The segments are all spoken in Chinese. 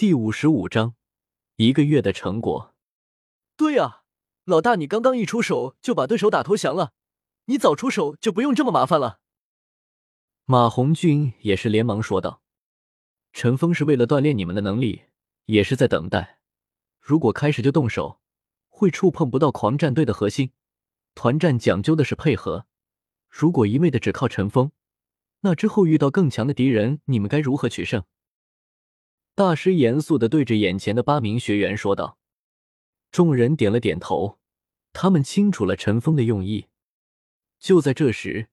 第五十五章，一个月的成果。对呀，老大，你刚刚一出手就把对手打投降了，你早出手就不用这么麻烦了。马红俊也是连忙说道：“陈峰是为了锻炼你们的能力，也是在等待。如果开始就动手，会触碰不到狂战队的核心。团战讲究的是配合，如果一味的只靠陈峰，那之后遇到更强的敌人，你们该如何取胜？”大师严肃的对着眼前的八名学员说道。众人点了点头，他们清楚了陈峰的用意。就在这时，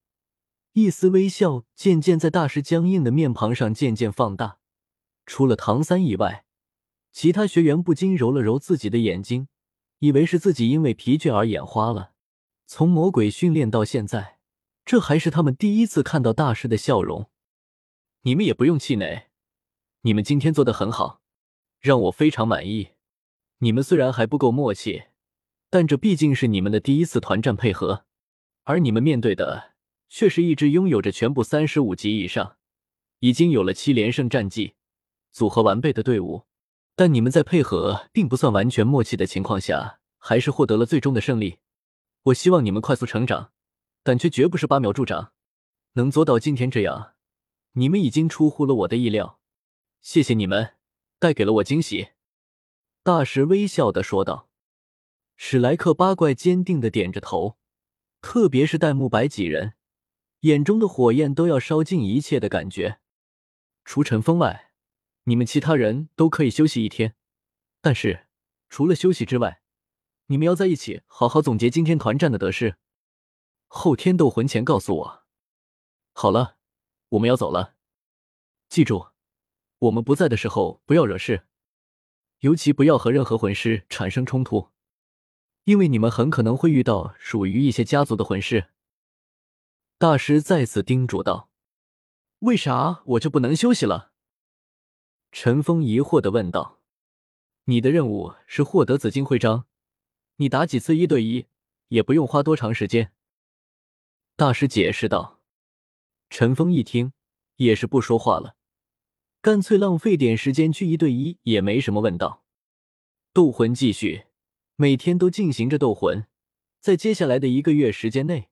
一丝微笑渐渐在大师僵硬的面庞上渐渐放大。除了唐三以外，其他学员不禁揉了揉自己的眼睛，以为是自己因为疲倦而眼花了。从魔鬼训练到现在，这还是他们第一次看到大师的笑容。你们也不用气馁。你们今天做的很好，让我非常满意。你们虽然还不够默契，但这毕竟是你们的第一次团战配合，而你们面对的却是一支拥有着全部三十五级以上、已经有了七连胜战绩、组合完备的队伍。但你们在配合并不算完全默契的情况下，还是获得了最终的胜利。我希望你们快速成长，但却绝不是拔苗助长。能做到今天这样，你们已经出乎了我的意料。谢谢你们，带给了我惊喜。”大师微笑的说道。史莱克八怪坚定的点着头，特别是戴沐白几人，眼中的火焰都要烧尽一切的感觉。除尘封外，你们其他人都可以休息一天，但是除了休息之外，你们要在一起好好总结今天团战的得失。后天斗魂前告诉我。好了，我们要走了，记住。我们不在的时候，不要惹事，尤其不要和任何魂师产生冲突，因为你们很可能会遇到属于一些家族的魂师。大师再次叮嘱道：“为啥我就不能休息了？”陈峰疑惑的问道：“你的任务是获得紫金徽章，你打几次一对一也不用花多长时间。”大师解释道。陈峰一听，也是不说话了。干脆浪费点时间去一对一也没什么。问道：“斗魂继续，每天都进行着斗魂。在接下来的一个月时间内，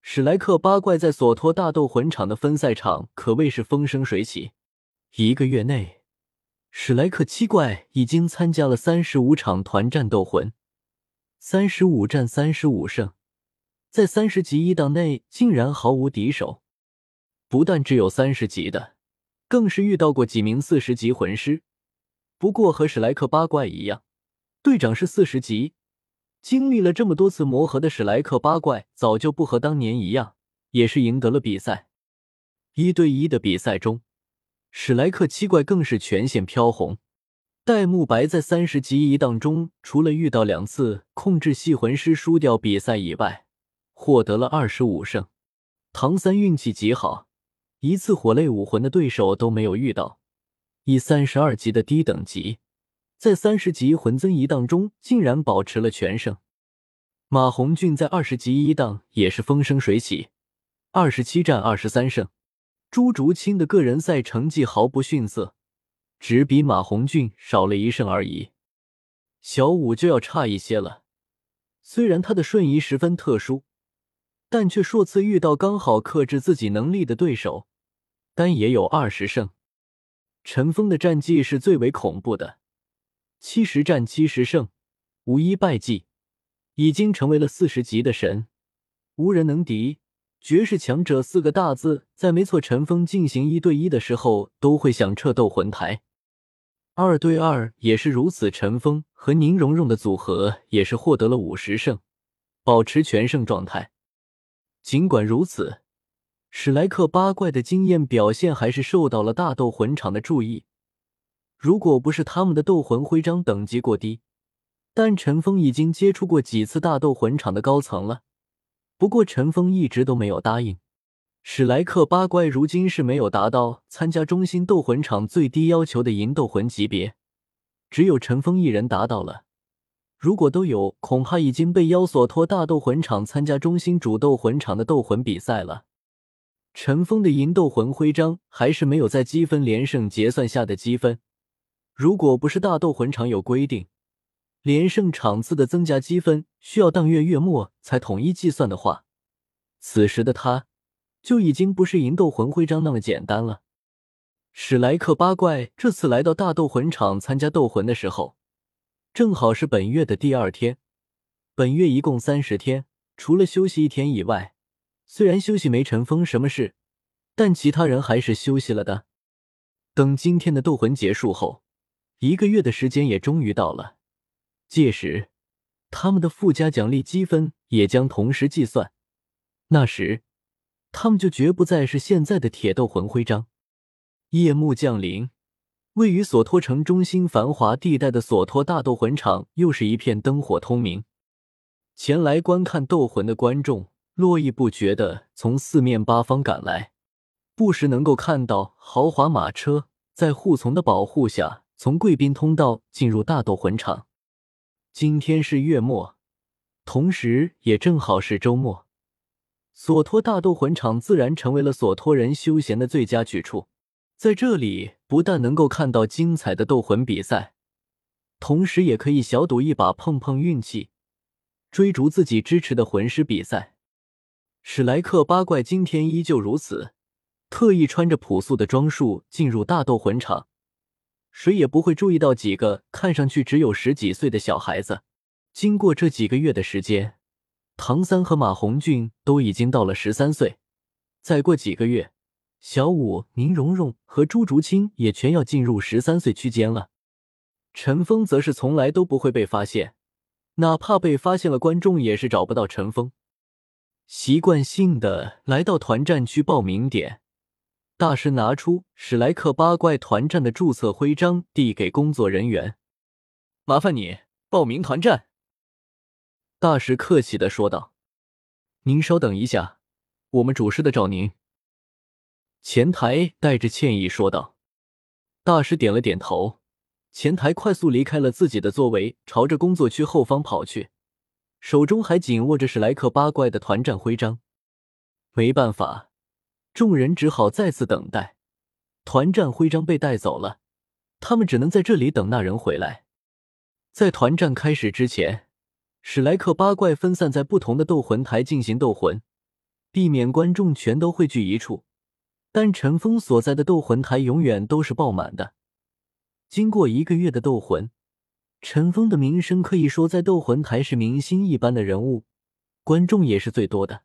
史莱克八怪在索托大斗魂场的分赛场可谓是风生水起。一个月内，史莱克七怪已经参加了三十五场团战斗魂，三十五战三十五胜，在三十级一档内竟然毫无敌手。不但只有三十级的。”更是遇到过几名四十级魂师，不过和史莱克八怪一样，队长是四十级。经历了这么多次磨合的史莱克八怪，早就不和当年一样，也是赢得了比赛。一对一的比赛中，史莱克七怪更是全线飘红。戴沐白在三十级一档中，除了遇到两次控制系魂师输掉比赛以外，获得了二十五胜。唐三运气极好。一次火类武魂的对手都没有遇到，以三十二级的低等级，在三十级魂增一档中竟然保持了全胜。马红俊在二十级一档也是风生水起，二十七战二十三胜。朱竹清的个人赛成绩毫不逊色，只比马红俊少了一胜而已。小五就要差一些了，虽然他的瞬移十分特殊。但却数次遇到刚好克制自己能力的对手，但也有二十胜。陈峰的战绩是最为恐怖的，七十战七十胜，无一败绩，已经成为了四十级的神，无人能敌。绝世强者四个大字，在没错陈峰进行一对一的时候都会响彻斗魂台，二对二也是如此。陈峰和宁荣荣的组合也是获得了五十胜，保持全胜状态。尽管如此，史莱克八怪的经验表现还是受到了大斗魂场的注意。如果不是他们的斗魂徽章等级过低，但陈峰已经接触过几次大斗魂场的高层了。不过陈峰一直都没有答应。史莱克八怪如今是没有达到参加中心斗魂场最低要求的银斗魂级别，只有陈峰一人达到了。如果都有，恐怕已经被妖索托大斗魂场参加中心主斗魂场的斗魂比赛了。陈峰的银斗魂徽章还是没有在积分连胜结算下的积分。如果不是大斗魂场有规定，连胜场次的增加积分需要当月月末才统一计算的话，此时的他就已经不是银斗魂徽章那么简单了。史莱克八怪这次来到大斗魂场参加斗魂的时候，正好是本月的第二天。本月一共三十天，除了休息一天以外，虽然休息没尘封什么事，但其他人还是休息了的。等今天的斗魂结束后，一个月的时间也终于到了。届时，他们的附加奖励积分也将同时计算。那时，他们就绝不再是现在的铁斗魂徽章。夜幕降临，位于索托城中心繁华地带的索托大斗魂场又是一片灯火通明。前来观看斗魂的观众络绎不绝的从四面八方赶来，不时能够看到豪华马车在护从的保护下从贵宾通道进入大斗魂场。今天是月末，同时也正好是周末，索托大斗魂场自然成为了索托人休闲的最佳去处。在这里，不但能够看到精彩的斗魂比赛，同时也可以小赌一把，碰碰运气，追逐自己支持的魂师比赛。史莱克八怪今天依旧如此，特意穿着朴素的装束进入大斗魂场，谁也不会注意到几个看上去只有十几岁的小孩子。经过这几个月的时间，唐三和马红俊都已经到了十三岁，再过几个月。小舞、宁荣荣和朱竹清也全要进入十三岁区间了。陈峰则是从来都不会被发现，哪怕被发现了，观众也是找不到陈峰。习惯性的来到团战区报名点，大师拿出史莱克八怪团战的注册徽章，递给工作人员：“麻烦你报名团战。”大师客气的说道：“您稍等一下，我们主事的找您。”前台带着歉意说道：“大师点了点头。”前台快速离开了自己的座位，朝着工作区后方跑去，手中还紧握着史莱克八怪的团战徽章。没办法，众人只好再次等待。团战徽章被带走了，他们只能在这里等那人回来。在团战开始之前，史莱克八怪分散在不同的斗魂台进行斗魂，避免观众全都汇聚一处。但陈峰所在的斗魂台永远都是爆满的。经过一个月的斗魂，陈峰的名声可以说在斗魂台是明星一般的人物，观众也是最多的。